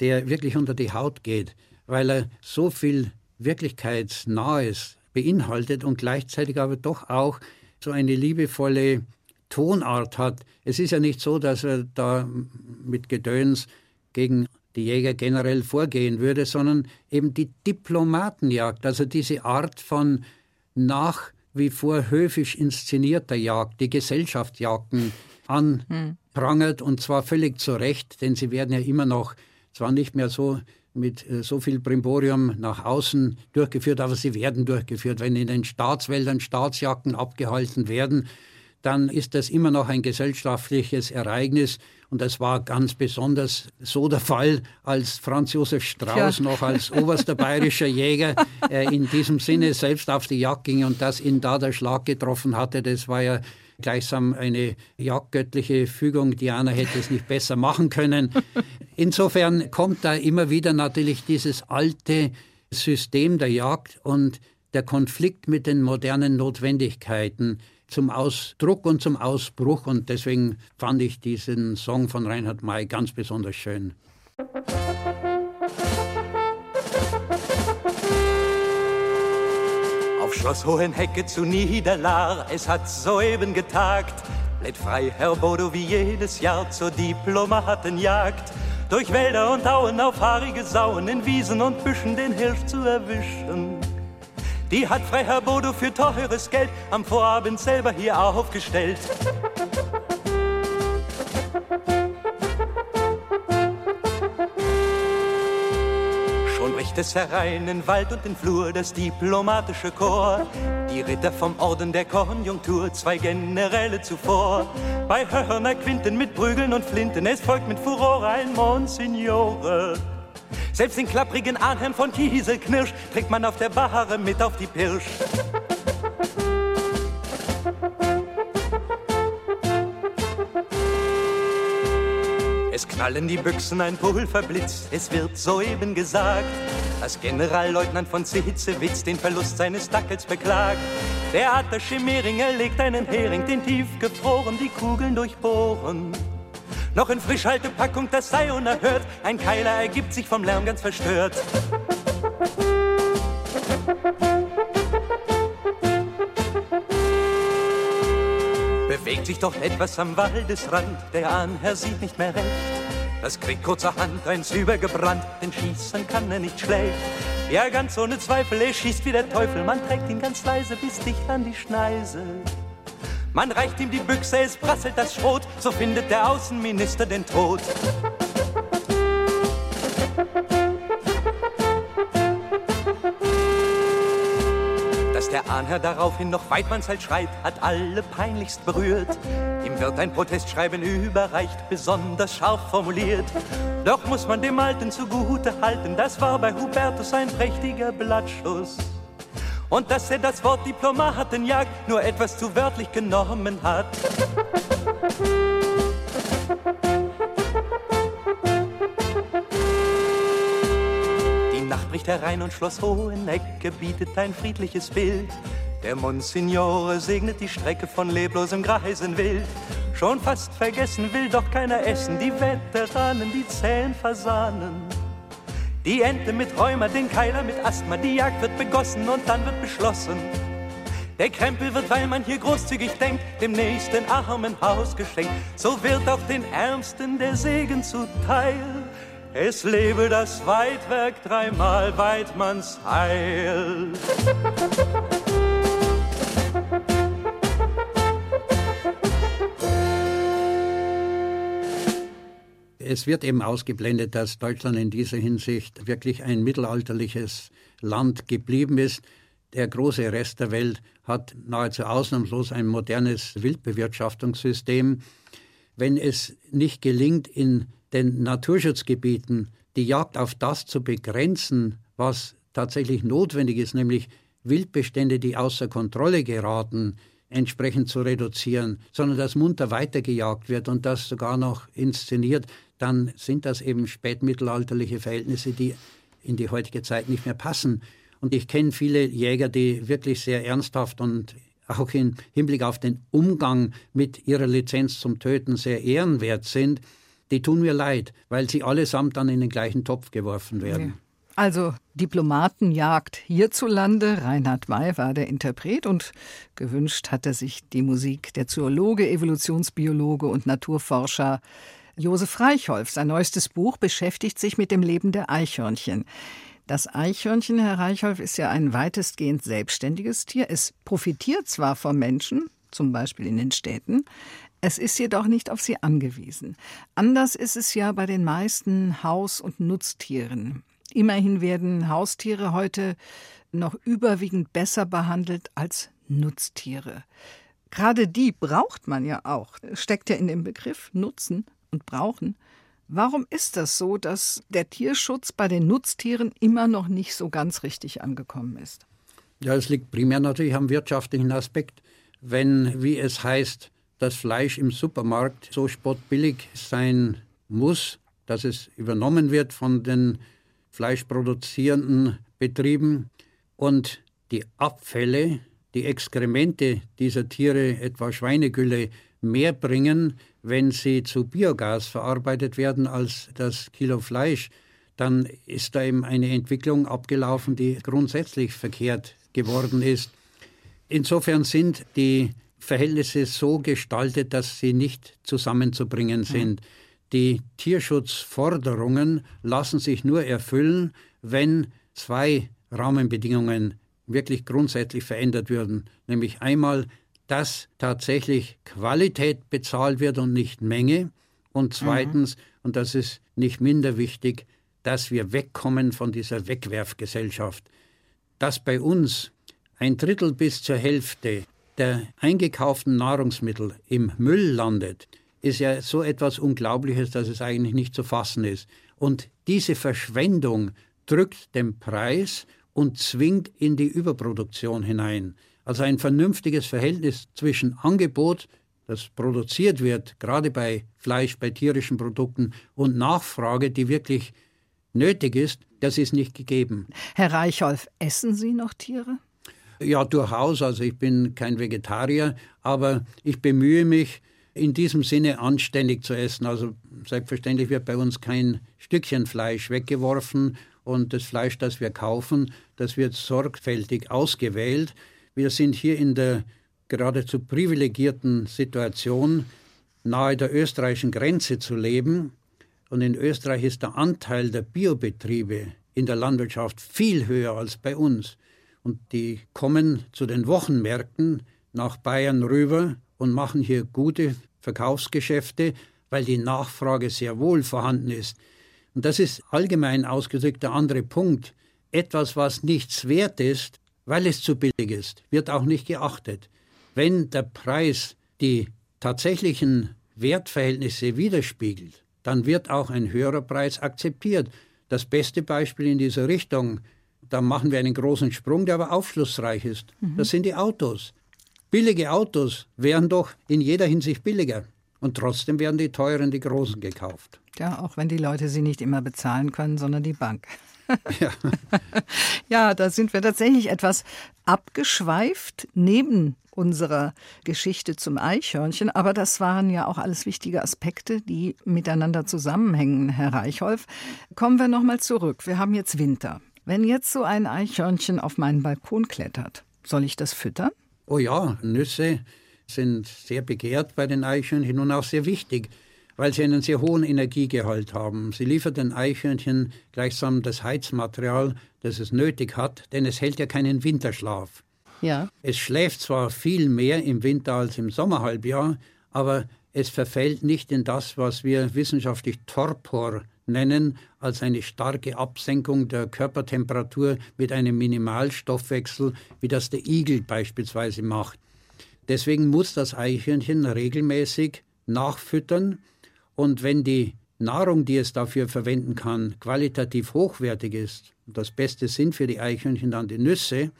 der wirklich unter die Haut geht, weil er so viel Wirklichkeitsnahes beinhaltet und gleichzeitig aber doch auch so eine liebevolle Tonart hat. Es ist ja nicht so, dass er da mit Gedöns gegen die Jäger generell vorgehen würde, sondern eben die Diplomatenjagd, also diese Art von nach wie vor höfisch inszenierter Jagd, die Gesellschaftsjagden anprangert und zwar völlig zu Recht, denn sie werden ja immer noch zwar nicht mehr so mit äh, so viel Brimborium nach außen durchgeführt, aber sie werden durchgeführt. Wenn in den Staatswäldern Staatsjagden abgehalten werden, dann ist das immer noch ein gesellschaftliches Ereignis. Und das war ganz besonders so der Fall, als Franz Josef Strauß ja. noch als oberster bayerischer Jäger äh, in diesem Sinne selbst auf die Jagd ging und das ihn da der Schlag getroffen hatte. Das war ja gleichsam eine jagdgöttliche Fügung. Diana hätte es nicht besser machen können. Insofern kommt da immer wieder natürlich dieses alte System der Jagd und der Konflikt mit den modernen Notwendigkeiten zum Ausdruck und zum Ausbruch. Und deswegen fand ich diesen Song von Reinhard May ganz besonders schön. Auf Schloss Hohenhecke zu Niederlar, es hat soeben getagt. Lädt frei Herr Bodo wie jedes Jahr zur Diplomatenjagd. Durch Wälder und Auen auf haarige Sauen, in Wiesen und Büschen den Hirsch zu erwischen. Die hat Freiherr Bodo für teures Geld am Vorabend selber hier aufgestellt. Es herein in Wald und in Flur das diplomatische Chor. Die Ritter vom Orden der Konjunktur, zwei Generäle zuvor. Bei Hörner Quinten mit Prügeln und Flinten, es folgt mit Furore ein Monsignore. Selbst den klapprigen Arnhem von Kieselknirsch trägt man auf der Bahre mit auf die Pirsch. Es knallen die Büchsen, ein Pulverblitz, es wird soeben gesagt, dass Generalleutnant von Zitzewitz den Verlust seines Dackels beklagt. Der hat der Schimmeringer legt einen Hering, den tiefgefroren die Kugeln durchbohren. Noch in Frischhaltepackung, das sei unerhört. Ein Keiler ergibt sich vom Lärm ganz verstört. Bewegt sich doch etwas am Waldesrand, der Anherr sieht nicht mehr recht. Das kriegt kurzerhand eins übergebrannt, denn schießen kann er nicht schlecht. Ja, ganz ohne Zweifel, er schießt wie der Teufel, man trägt ihn ganz leise bis dicht an die Schneise. Man reicht ihm die Büchse, es prasselt das Schrot, so findet der Außenminister den Tod. Der Ahnherr daraufhin noch Weidmannshalt schreit, hat alle peinlichst berührt. Ihm wird ein Protestschreiben überreicht, besonders scharf formuliert. Doch muss man dem Alten zugute halten, das war bei Hubertus ein prächtiger Blattschuss. Und dass er das Wort Diplomatenjagd nur etwas zu wörtlich genommen hat. *laughs* Herein und Schloss Hohenecke bietet ein friedliches Bild. Der Monsignore segnet die Strecke von leblosem Greisenwild. Schon fast vergessen will doch keiner essen, die Veteranen, die zähen Fasanen. Die Ente mit Rheuma, den Keiler mit Asthma, die Jagd wird begossen und dann wird beschlossen. Der Krempel wird, weil man hier großzügig denkt, dem nächsten armen Haus geschenkt. So wird auch den Ärmsten der Segen zuteil. Es lebe das Weidwerk dreimal Weidmanns Heil. Es wird eben ausgeblendet, dass Deutschland in dieser Hinsicht wirklich ein mittelalterliches Land geblieben ist. Der große Rest der Welt hat nahezu ausnahmslos ein modernes Wildbewirtschaftungssystem. Wenn es nicht gelingt, in den Naturschutzgebieten die Jagd auf das zu begrenzen, was tatsächlich notwendig ist, nämlich Wildbestände, die außer Kontrolle geraten, entsprechend zu reduzieren, sondern dass munter weitergejagt wird und das sogar noch inszeniert, dann sind das eben spätmittelalterliche Verhältnisse, die in die heutige Zeit nicht mehr passen. Und ich kenne viele Jäger, die wirklich sehr ernsthaft und auch im Hinblick auf den Umgang mit ihrer Lizenz zum Töten sehr ehrenwert sind. Die tun mir leid, weil sie allesamt dann in den gleichen Topf geworfen werden. Also Diplomatenjagd hierzulande. Reinhard May war der Interpret und gewünscht hatte sich die Musik der Zoologe, Evolutionsbiologe und Naturforscher Josef Reichholf. Sein neuestes Buch beschäftigt sich mit dem Leben der Eichhörnchen. Das Eichhörnchen, Herr Reichholf, ist ja ein weitestgehend selbstständiges Tier. Es profitiert zwar vom Menschen, zum Beispiel in den Städten, es ist jedoch nicht auf sie angewiesen. Anders ist es ja bei den meisten Haus- und Nutztieren. Immerhin werden Haustiere heute noch überwiegend besser behandelt als Nutztiere. Gerade die braucht man ja auch. Steckt ja in dem Begriff Nutzen und brauchen. Warum ist das so, dass der Tierschutz bei den Nutztieren immer noch nicht so ganz richtig angekommen ist? Ja, es liegt primär natürlich am wirtschaftlichen Aspekt. Wenn, wie es heißt, das Fleisch im Supermarkt so spottbillig sein muss, dass es übernommen wird von den fleischproduzierenden Betrieben und die Abfälle, die Exkremente dieser Tiere, etwa Schweinegülle, mehr bringen, wenn sie zu Biogas verarbeitet werden als das Kilo Fleisch, dann ist da eben eine Entwicklung abgelaufen, die grundsätzlich verkehrt geworden ist. Insofern sind die Verhältnisse so gestaltet, dass sie nicht zusammenzubringen mhm. sind. Mhm. Die Tierschutzforderungen lassen sich nur erfüllen, wenn zwei Rahmenbedingungen wirklich grundsätzlich verändert würden. Nämlich einmal dass tatsächlich Qualität bezahlt wird und nicht Menge. Und zweitens, mhm. und das ist nicht minder wichtig, dass wir wegkommen von dieser Wegwerfgesellschaft. Dass bei uns ein Drittel bis zur Hälfte der eingekauften Nahrungsmittel im Müll landet, ist ja so etwas Unglaubliches, dass es eigentlich nicht zu fassen ist. Und diese Verschwendung drückt den Preis und zwingt in die Überproduktion hinein. Also ein vernünftiges Verhältnis zwischen Angebot, das produziert wird, gerade bei Fleisch, bei tierischen Produkten, und Nachfrage, die wirklich nötig ist, das ist nicht gegeben. Herr Reichholf, essen Sie noch Tiere? Ja, durchaus. Also ich bin kein Vegetarier, aber ich bemühe mich, in diesem Sinne anständig zu essen. Also selbstverständlich wird bei uns kein Stückchen Fleisch weggeworfen und das Fleisch, das wir kaufen, das wird sorgfältig ausgewählt. Wir sind hier in der geradezu privilegierten Situation, nahe der österreichischen Grenze zu leben. Und in Österreich ist der Anteil der Biobetriebe in der Landwirtschaft viel höher als bei uns. Und die kommen zu den Wochenmärkten nach Bayern rüber und machen hier gute Verkaufsgeschäfte, weil die Nachfrage sehr wohl vorhanden ist. Und das ist allgemein ausgedrückt der andere Punkt. Etwas, was nichts wert ist, weil es zu billig ist, wird auch nicht geachtet. Wenn der Preis die tatsächlichen Wertverhältnisse widerspiegelt, dann wird auch ein höherer Preis akzeptiert. Das beste Beispiel in dieser Richtung, da machen wir einen großen Sprung, der aber aufschlussreich ist. Mhm. Das sind die Autos. Billige Autos wären doch in jeder Hinsicht billiger. Und trotzdem werden die teuren, die großen gekauft. Ja, auch wenn die Leute sie nicht immer bezahlen können, sondern die Bank. *laughs* Ja. *laughs* ja, da sind wir tatsächlich etwas abgeschweift neben unserer Geschichte zum Eichhörnchen. Aber das waren ja auch alles wichtige Aspekte, die miteinander zusammenhängen, Herr Reichholf. Kommen wir nochmal zurück. Wir haben jetzt Winter. Wenn jetzt so ein Eichhörnchen auf meinen Balkon klettert, soll ich das füttern? Oh ja, Nüsse sind sehr begehrt bei den Eichhörnchen und auch sehr wichtig weil sie einen sehr hohen Energiegehalt haben. Sie liefert den Eichhörnchen gleichsam das Heizmaterial, das es nötig hat, denn es hält ja keinen Winterschlaf. Ja. Es schläft zwar viel mehr im Winter als im Sommerhalbjahr, aber es verfällt nicht in das, was wir wissenschaftlich Torpor nennen, als eine starke Absenkung der Körpertemperatur mit einem Minimalstoffwechsel, wie das der Igel beispielsweise macht. Deswegen muss das Eichhörnchen regelmäßig nachfüttern, und wenn die Nahrung, die es dafür verwenden kann, qualitativ hochwertig ist, das Beste sind für die Eichhörnchen dann die Nüsse,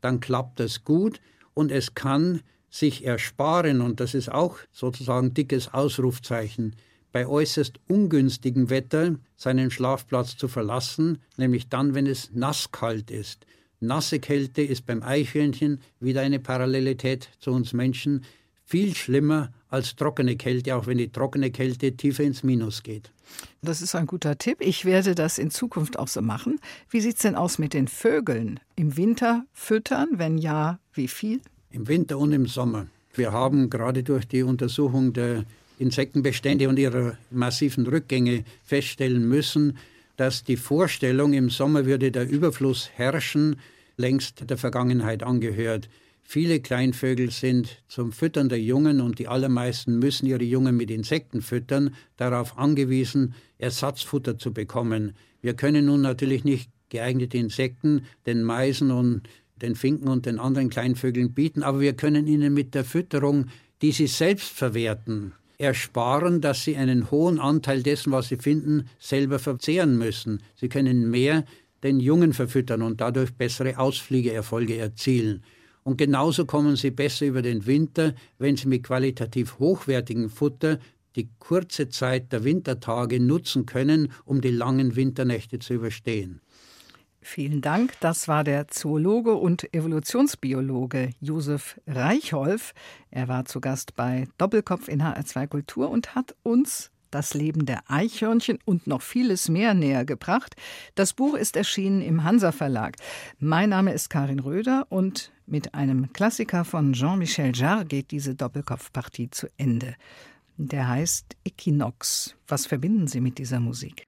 dann klappt das gut und es kann sich ersparen, und das ist auch sozusagen dickes Ausrufzeichen, bei äußerst ungünstigem Wetter seinen Schlafplatz zu verlassen, nämlich dann, wenn es nasskalt ist. Nasse Kälte ist beim Eichhörnchen wieder eine Parallelität zu uns Menschen viel schlimmer als trockene Kälte, auch wenn die trockene Kälte tiefer ins Minus geht. Das ist ein guter Tipp. Ich werde das in Zukunft auch so machen. Wie sieht es denn aus mit den Vögeln? Im Winter füttern? Wenn ja, wie viel? Im Winter und im Sommer. Wir haben gerade durch die Untersuchung der Insektenbestände und ihrer massiven Rückgänge feststellen müssen, dass die Vorstellung, im Sommer würde der Überfluss herrschen, längst der Vergangenheit angehört. Viele Kleinvögel sind zum Füttern der Jungen und die allermeisten müssen ihre Jungen mit Insekten füttern, darauf angewiesen, Ersatzfutter zu bekommen. Wir können nun natürlich nicht geeignete Insekten den Meisen und den Finken und den anderen Kleinvögeln bieten, aber wir können ihnen mit der Fütterung, die sie selbst verwerten, ersparen, dass sie einen hohen Anteil dessen, was sie finden, selber verzehren müssen. Sie können mehr den Jungen verfüttern und dadurch bessere Ausfliegeerfolge erzielen. Und genauso kommen sie besser über den Winter, wenn sie mit qualitativ hochwertigem Futter die kurze Zeit der Wintertage nutzen können, um die langen Winternächte zu überstehen. Vielen Dank. Das war der Zoologe und Evolutionsbiologe Josef Reichholf. Er war zu Gast bei Doppelkopf in HR2 Kultur und hat uns das Leben der Eichhörnchen und noch vieles mehr näher gebracht. Das Buch ist erschienen im Hansa Verlag. Mein Name ist Karin Röder und mit einem Klassiker von Jean-Michel Jarre geht diese Doppelkopfpartie zu Ende. Der heißt Equinox. Was verbinden Sie mit dieser Musik?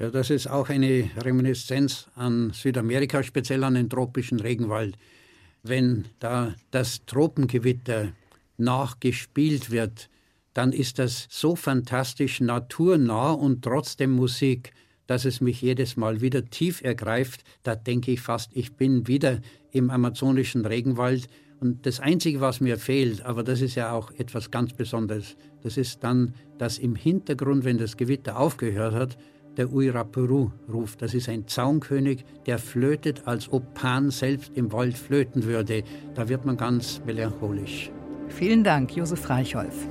Ja, das ist auch eine Reminiszenz an Südamerika, speziell an den tropischen Regenwald. Wenn da das Tropengewitter nachgespielt wird, dann ist das so fantastisch naturnah und trotzdem Musik, dass es mich jedes Mal wieder tief ergreift. Da denke ich fast, ich bin wieder im amazonischen Regenwald. Und das Einzige, was mir fehlt, aber das ist ja auch etwas ganz Besonderes, das ist dann, dass im Hintergrund, wenn das Gewitter aufgehört hat, der Uirapuru ruft. Das ist ein Zaunkönig, der flötet, als ob Pan selbst im Wald flöten würde. Da wird man ganz melancholisch. Vielen Dank, Josef Reichholf.